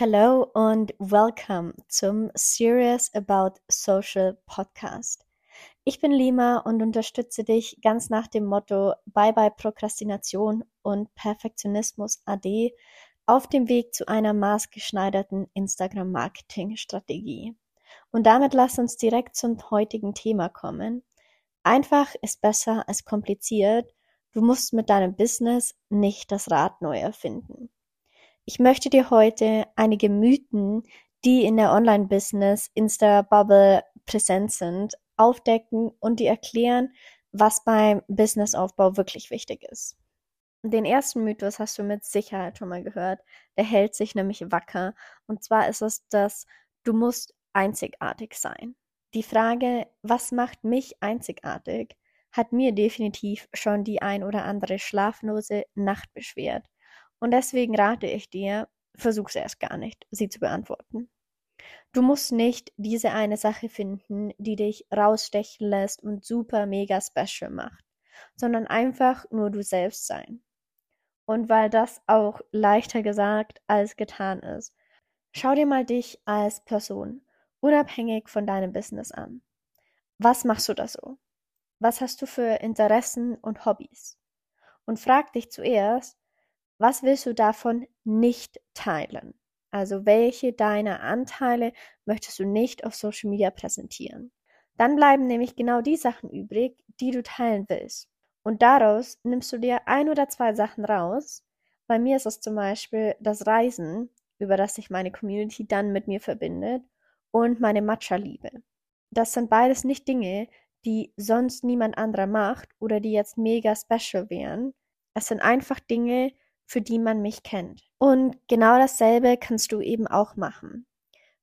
Hello und welcome zum Serious About Social Podcast. Ich bin Lima und unterstütze dich ganz nach dem Motto Bye bye Prokrastination und Perfektionismus AD auf dem Weg zu einer maßgeschneiderten Instagram-Marketing-Strategie. Und damit lass uns direkt zum heutigen Thema kommen. Einfach ist besser als kompliziert. Du musst mit deinem Business nicht das Rad neu erfinden. Ich möchte dir heute einige Mythen, die in der Online-Business, Insta-Bubble präsent sind, aufdecken und dir erklären, was beim Businessaufbau wirklich wichtig ist. Den ersten Mythos hast du mit Sicherheit schon mal gehört. Der hält sich nämlich wacker. Und zwar ist es, dass du musst einzigartig sein. Die Frage, was macht mich einzigartig, hat mir definitiv schon die ein oder andere schlaflose Nacht beschwert. Und deswegen rate ich dir, versuch's erst gar nicht, sie zu beantworten. Du musst nicht diese eine Sache finden, die dich rausstechen lässt und super mega special macht, sondern einfach nur du selbst sein. Und weil das auch leichter gesagt als getan ist, schau dir mal dich als Person, unabhängig von deinem Business an. Was machst du da so? Was hast du für Interessen und Hobbys? Und frag dich zuerst, was willst du davon nicht teilen? Also welche deiner Anteile möchtest du nicht auf Social Media präsentieren? Dann bleiben nämlich genau die Sachen übrig, die du teilen willst. Und daraus nimmst du dir ein oder zwei Sachen raus. Bei mir ist es zum Beispiel das Reisen, über das sich meine Community dann mit mir verbindet, und meine Matcha-Liebe. Das sind beides nicht Dinge, die sonst niemand anderer macht oder die jetzt mega special wären. Es sind einfach Dinge, für die man mich kennt. Und genau dasselbe kannst du eben auch machen.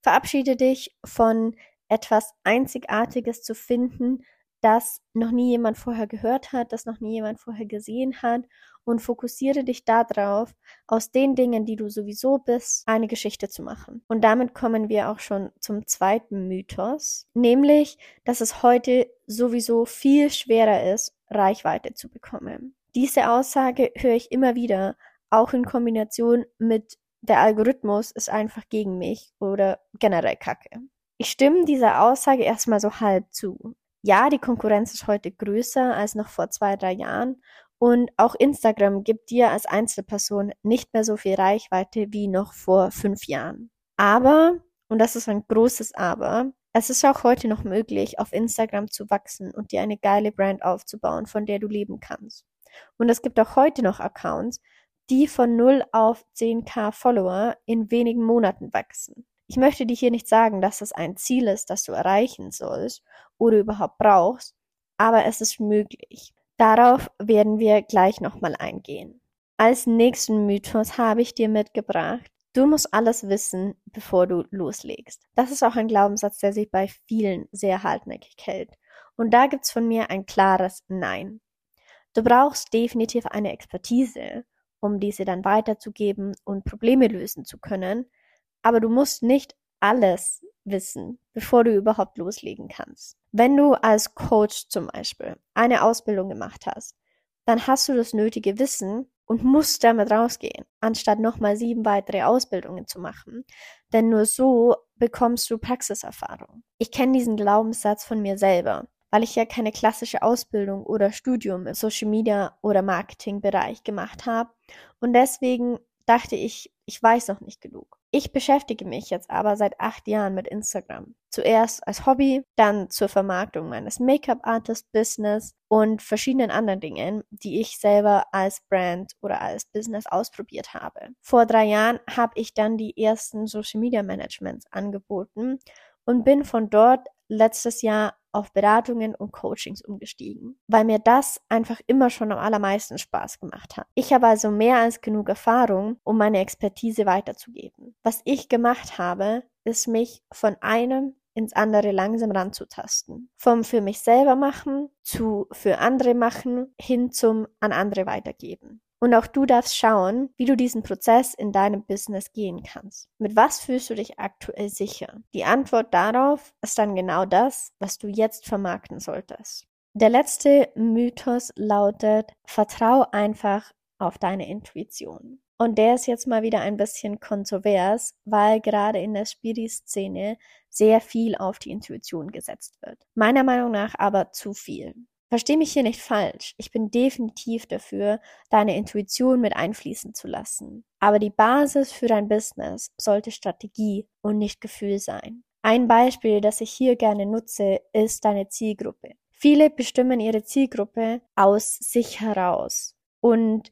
Verabschiede dich von etwas Einzigartiges zu finden, das noch nie jemand vorher gehört hat, das noch nie jemand vorher gesehen hat und fokussiere dich darauf, aus den Dingen, die du sowieso bist, eine Geschichte zu machen. Und damit kommen wir auch schon zum zweiten Mythos, nämlich, dass es heute sowieso viel schwerer ist, Reichweite zu bekommen. Diese Aussage höre ich immer wieder, auch in Kombination mit der Algorithmus ist einfach gegen mich oder generell Kacke. Ich stimme dieser Aussage erstmal so halb zu. Ja, die Konkurrenz ist heute größer als noch vor zwei, drei Jahren und auch Instagram gibt dir als Einzelperson nicht mehr so viel Reichweite wie noch vor fünf Jahren. Aber, und das ist ein großes Aber, es ist auch heute noch möglich, auf Instagram zu wachsen und dir eine geile Brand aufzubauen, von der du leben kannst. Und es gibt auch heute noch Accounts, die von 0 auf 10k Follower in wenigen Monaten wachsen. Ich möchte dir hier nicht sagen, dass das ein Ziel ist, das du erreichen sollst oder überhaupt brauchst, aber es ist möglich. Darauf werden wir gleich nochmal eingehen. Als nächsten Mythos habe ich dir mitgebracht, du musst alles wissen, bevor du loslegst. Das ist auch ein Glaubenssatz, der sich bei vielen sehr hartnäckig hält. Und da gibt's von mir ein klares Nein. Du brauchst definitiv eine Expertise um diese dann weiterzugeben und Probleme lösen zu können. Aber du musst nicht alles wissen, bevor du überhaupt loslegen kannst. Wenn du als Coach zum Beispiel eine Ausbildung gemacht hast, dann hast du das nötige Wissen und musst damit rausgehen, anstatt nochmal sieben weitere Ausbildungen zu machen. Denn nur so bekommst du Praxiserfahrung. Ich kenne diesen Glaubenssatz von mir selber weil ich ja keine klassische Ausbildung oder Studium im Social Media oder Marketing Bereich gemacht habe. Und deswegen dachte ich, ich weiß noch nicht genug. Ich beschäftige mich jetzt aber seit acht Jahren mit Instagram. Zuerst als Hobby, dann zur Vermarktung meines Make-up-Artist-Business und verschiedenen anderen Dingen, die ich selber als Brand oder als Business ausprobiert habe. Vor drei Jahren habe ich dann die ersten Social Media Managements angeboten und bin von dort letztes Jahr auf Beratungen und Coachings umgestiegen, weil mir das einfach immer schon am allermeisten Spaß gemacht hat. Ich habe also mehr als genug Erfahrung, um meine Expertise weiterzugeben. Was ich gemacht habe, ist mich von einem ins andere langsam ranzutasten. Vom für mich selber machen zu für andere machen hin zum an andere weitergeben. Und auch du darfst schauen, wie du diesen Prozess in deinem Business gehen kannst. Mit was fühlst du dich aktuell sicher? Die Antwort darauf ist dann genau das, was du jetzt vermarkten solltest. Der letzte Mythos lautet, vertrau einfach auf deine Intuition. Und der ist jetzt mal wieder ein bisschen kontrovers, weil gerade in der Spiri-Szene sehr viel auf die Intuition gesetzt wird. Meiner Meinung nach aber zu viel. Versteh mich hier nicht falsch. Ich bin definitiv dafür, deine Intuition mit einfließen zu lassen. Aber die Basis für dein Business sollte Strategie und nicht Gefühl sein. Ein Beispiel, das ich hier gerne nutze, ist deine Zielgruppe. Viele bestimmen ihre Zielgruppe aus sich heraus und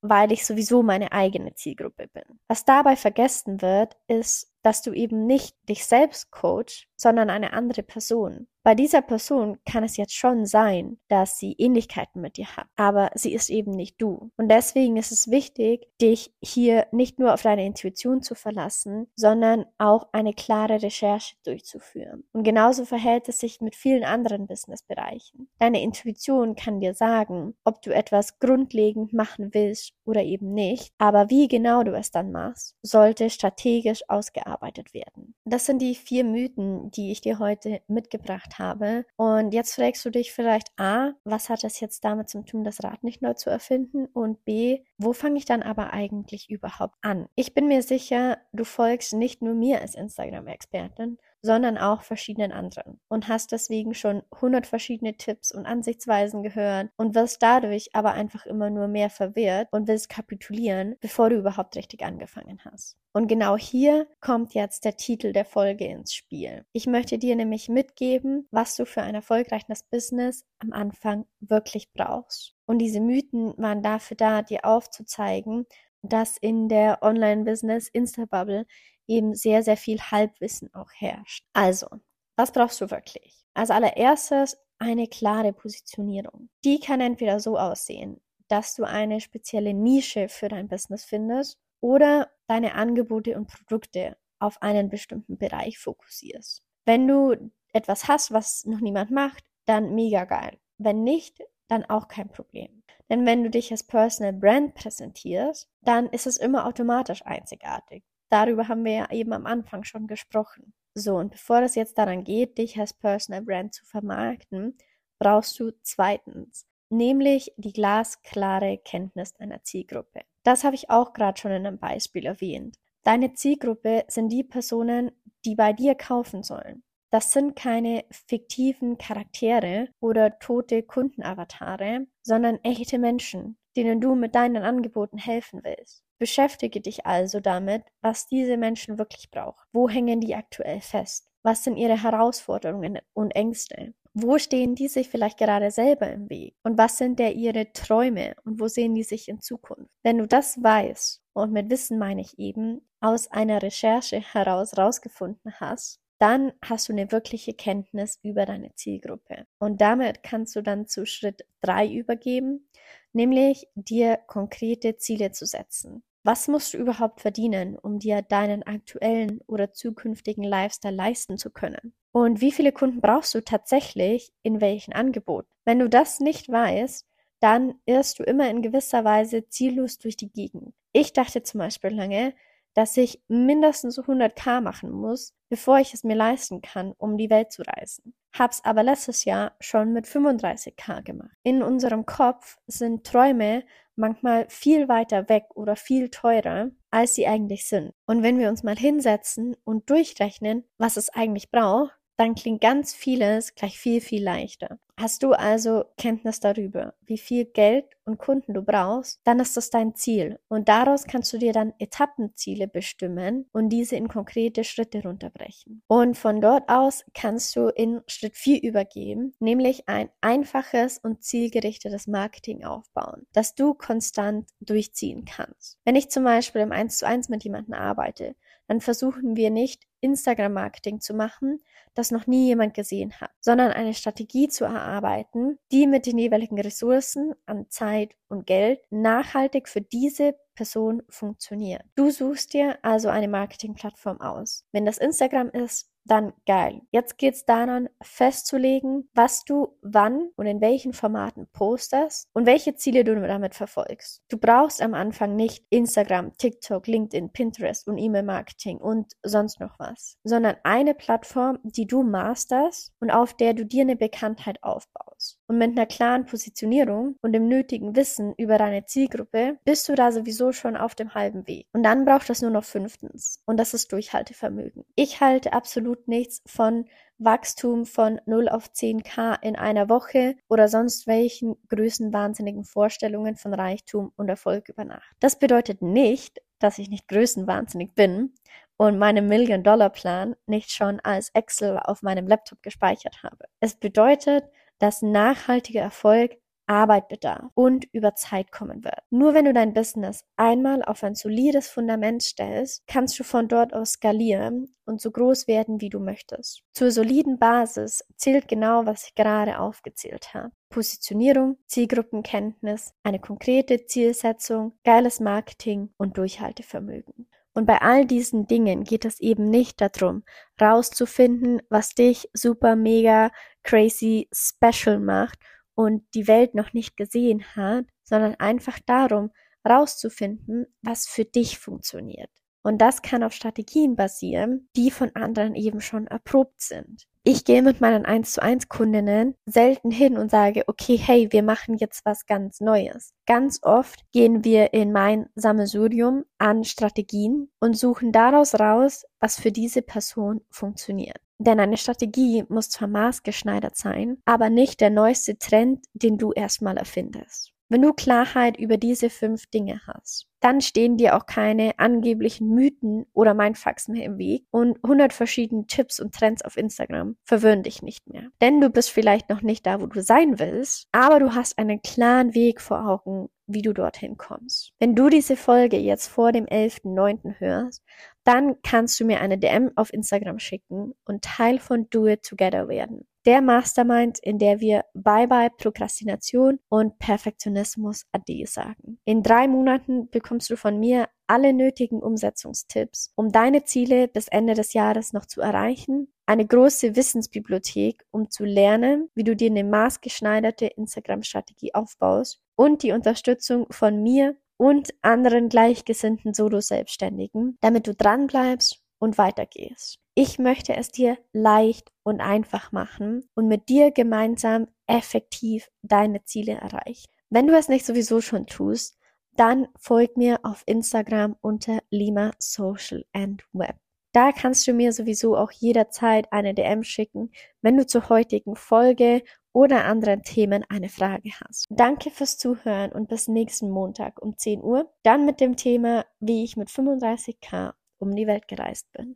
weil ich sowieso meine eigene Zielgruppe bin. Was dabei vergessen wird, ist, dass du eben nicht dich selbst coach, sondern eine andere Person. Bei dieser Person kann es jetzt schon sein, dass sie Ähnlichkeiten mit dir hat, aber sie ist eben nicht du. Und deswegen ist es wichtig, dich hier nicht nur auf deine Intuition zu verlassen, sondern auch eine klare Recherche durchzuführen. Und genauso verhält es sich mit vielen anderen Businessbereichen. Deine Intuition kann dir sagen, ob du etwas grundlegend machen willst oder eben nicht, aber wie genau du es dann machst, sollte strategisch ausgearbeitet werden. Das sind die vier Mythen, die ich dir heute mitgebracht habe. Und jetzt fragst du dich vielleicht A, was hat es jetzt damit zu tun, das Rad nicht neu zu erfinden? Und B, wo fange ich dann aber eigentlich überhaupt an? Ich bin mir sicher, du folgst nicht nur mir als Instagram-Expertin, sondern auch verschiedenen anderen und hast deswegen schon 100 verschiedene Tipps und Ansichtsweisen gehört und wirst dadurch aber einfach immer nur mehr verwirrt und willst kapitulieren, bevor du überhaupt richtig angefangen hast. Und genau hier kommt jetzt der Titel der Folge ins Spiel. Ich möchte dir nämlich mitgeben, was du für ein erfolgreiches Business am Anfang wirklich brauchst. Und diese Mythen waren dafür da, dir aufzuzeigen, dass in der Online-Business Instabubble eben sehr, sehr viel Halbwissen auch herrscht. Also, was brauchst du wirklich? Als allererstes eine klare Positionierung. Die kann entweder so aussehen, dass du eine spezielle Nische für dein Business findest oder deine Angebote und Produkte auf einen bestimmten Bereich fokussierst. Wenn du etwas hast, was noch niemand macht, dann mega geil. Wenn nicht, dann auch kein Problem. Denn wenn du dich als Personal Brand präsentierst, dann ist es immer automatisch einzigartig. Darüber haben wir ja eben am Anfang schon gesprochen. So, und bevor es jetzt daran geht, dich als Personal Brand zu vermarkten, brauchst du zweitens, nämlich die glasklare Kenntnis deiner Zielgruppe. Das habe ich auch gerade schon in einem Beispiel erwähnt. Deine Zielgruppe sind die Personen, die bei dir kaufen sollen. Das sind keine fiktiven Charaktere oder tote Kundenavatare, sondern echte Menschen, denen du mit deinen Angeboten helfen willst. Beschäftige dich also damit, was diese Menschen wirklich brauchen. Wo hängen die aktuell fest? Was sind ihre Herausforderungen und Ängste? Wo stehen die sich vielleicht gerade selber im Weg? Und was sind der ihre Träume und wo sehen die sich in Zukunft? Wenn du das weißt, und mit Wissen meine ich eben, aus einer Recherche heraus rausgefunden hast, dann hast du eine wirkliche Kenntnis über deine Zielgruppe. Und damit kannst du dann zu Schritt drei übergeben, nämlich dir konkrete Ziele zu setzen. Was musst du überhaupt verdienen, um dir deinen aktuellen oder zukünftigen Lifestyle leisten zu können? Und wie viele Kunden brauchst du tatsächlich in welchen Angeboten? Wenn du das nicht weißt, dann irrst du immer in gewisser Weise ziellos durch die Gegend. Ich dachte zum Beispiel lange, dass ich mindestens 100k machen muss, bevor ich es mir leisten kann, um die Welt zu reisen. Hab's aber letztes Jahr schon mit 35k gemacht. In unserem Kopf sind Träume manchmal viel weiter weg oder viel teurer, als sie eigentlich sind. Und wenn wir uns mal hinsetzen und durchrechnen, was es eigentlich braucht, dann klingt ganz vieles gleich viel, viel leichter. Hast du also Kenntnis darüber, wie viel Geld und Kunden du brauchst, dann ist das dein Ziel. Und daraus kannst du dir dann Etappenziele bestimmen und diese in konkrete Schritte runterbrechen. Und von dort aus kannst du in Schritt 4 übergeben, nämlich ein einfaches und zielgerichtetes Marketing aufbauen, das du konstant durchziehen kannst. Wenn ich zum Beispiel im 1 zu 1 mit jemandem arbeite, dann versuchen wir nicht Instagram-Marketing zu machen, das noch nie jemand gesehen hat, sondern eine Strategie zu erarbeiten, die mit den jeweiligen Ressourcen an Zeit und Geld nachhaltig für diese Person funktioniert. Du suchst dir also eine Marketingplattform aus. Wenn das Instagram ist, dann geil. Jetzt geht's daran, festzulegen, was du wann und in welchen Formaten postest und welche Ziele du damit verfolgst. Du brauchst am Anfang nicht Instagram, TikTok, LinkedIn, Pinterest und E-Mail-Marketing und sonst noch was, sondern eine Plattform, die du masterst und auf der du dir eine Bekanntheit aufbaust. Aufbaust. Und mit einer klaren Positionierung und dem nötigen Wissen über deine Zielgruppe bist du da sowieso schon auf dem halben Weg. Und dann braucht es nur noch fünftens. Und das ist Durchhaltevermögen. Ich halte absolut nichts von Wachstum von 0 auf 10k in einer Woche oder sonst welchen größenwahnsinnigen Vorstellungen von Reichtum und Erfolg über Nacht. Das bedeutet nicht, dass ich nicht größenwahnsinnig bin und meinen Million-Dollar-Plan nicht schon als Excel auf meinem Laptop gespeichert habe. Es bedeutet, dass nachhaltiger Erfolg Arbeit bedarf und über Zeit kommen wird. Nur wenn du dein Business einmal auf ein solides Fundament stellst, kannst du von dort aus skalieren und so groß werden, wie du möchtest. Zur soliden Basis zählt genau, was ich gerade aufgezählt habe. Positionierung, Zielgruppenkenntnis, eine konkrete Zielsetzung, geiles Marketing und Durchhaltevermögen. Und bei all diesen Dingen geht es eben nicht darum, rauszufinden, was dich super, mega, crazy, special macht und die Welt noch nicht gesehen hat, sondern einfach darum, rauszufinden, was für dich funktioniert. Und das kann auf Strategien basieren, die von anderen eben schon erprobt sind. Ich gehe mit meinen 1 zu 1 Kundinnen selten hin und sage, okay, hey, wir machen jetzt was ganz Neues. Ganz oft gehen wir in mein Sammelsurium an Strategien und suchen daraus raus, was für diese Person funktioniert. Denn eine Strategie muss zwar maßgeschneidert sein, aber nicht der neueste Trend, den du erstmal erfindest. Wenn du Klarheit über diese fünf Dinge hast, dann stehen dir auch keine angeblichen Mythen oder Mindfucks mehr im Weg und 100 verschiedene Tipps und Trends auf Instagram verwirren dich nicht mehr. Denn du bist vielleicht noch nicht da, wo du sein willst, aber du hast einen klaren Weg vor Augen, wie du dorthin kommst. Wenn du diese Folge jetzt vor dem 11.9. hörst, dann kannst du mir eine DM auf Instagram schicken und Teil von Do It Together werden. Der Mastermind, in der wir Bye Bye Prokrastination und Perfektionismus Ade sagen. In drei Monaten bekommst du von mir alle nötigen Umsetzungstipps, um deine Ziele bis Ende des Jahres noch zu erreichen, eine große Wissensbibliothek, um zu lernen, wie du dir eine maßgeschneiderte Instagram-Strategie aufbaust und die Unterstützung von mir und anderen gleichgesinnten Solo-Selbstständigen, damit du dranbleibst und weitergehst. Ich möchte es dir leicht und einfach machen und mit dir gemeinsam effektiv deine Ziele erreichen. Wenn du es nicht sowieso schon tust, dann folg mir auf Instagram unter Lima Social and Web. Da kannst du mir sowieso auch jederzeit eine DM schicken, wenn du zur heutigen Folge oder anderen Themen eine Frage hast. Danke fürs Zuhören und bis nächsten Montag um 10 Uhr. Dann mit dem Thema, wie ich mit 35k um die Welt gereist bin.